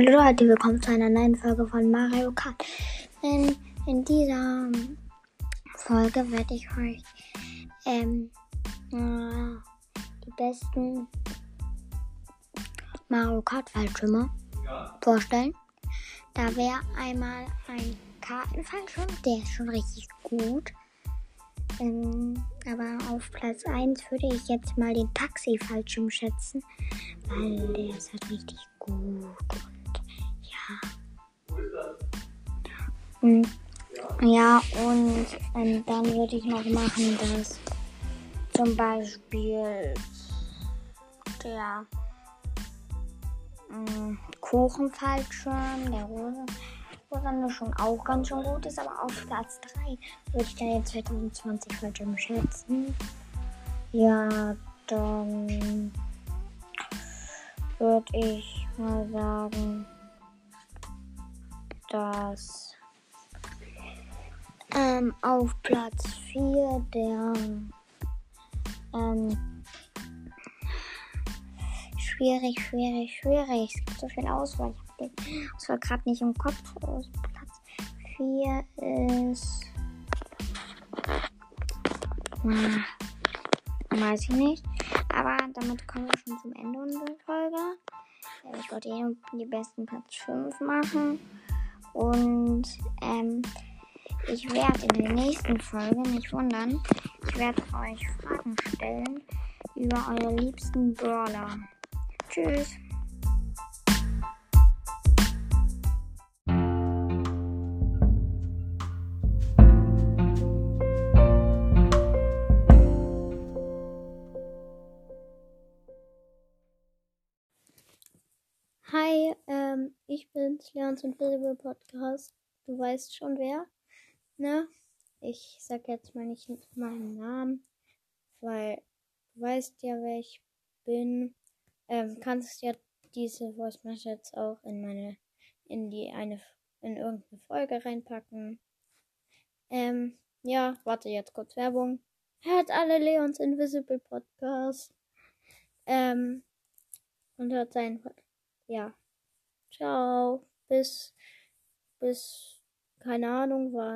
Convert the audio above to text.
Hallo Leute, willkommen zu einer neuen Folge von Mario Kart. In, in dieser Folge werde ich euch ähm, äh, die besten Mario Kart Fallschirme vorstellen. Da wäre einmal ein Kartenfallschirm, der ist schon richtig gut. Ähm, aber auf Platz 1 würde ich jetzt mal den Taxi-Fallschirm schätzen, weil der ist halt richtig gut. Und, ja, und ähm, dann würde ich noch machen, dass zum Beispiel der ähm, Kuchenfallschirm, der Rose, Rosanne schon auch ganz schön gut ist, aber auf Platz 3 würde ich dann jetzt 2020 Fallschirm schätzen. Ja, dann würde ich mal sagen, dass ähm, auf Platz 4 der ähm, schwierig, schwierig, schwierig. Es gibt so viel Auswahl. Ich habe den Auswahl gerade nicht im Kopf. Aus Platz 4 ist. Ah, weiß ich nicht. Aber damit kommen wir schon zum Ende unserer Folge. Ich wollte eh die besten Platz 5 machen. Und ähm, ich werde in der nächsten Folge, nicht wundern, ich werde euch Fragen stellen über eure liebsten Brawler. Tschüss. Hi, ähm, ich bin's, Leons Invisible Podcast. Du weißt schon wer, ne? Ich sag jetzt mal nicht meinen Namen, weil du weißt ja, wer ich bin. Ähm, kannst ja diese Voice Message auch in meine, in die eine, in irgendeine Folge reinpacken. Ähm, ja, warte jetzt kurz Werbung. Hört alle Leons Invisible Podcast. Ähm, und hört Podcast ja. Ciao. Bis, bis, keine Ahnung wann.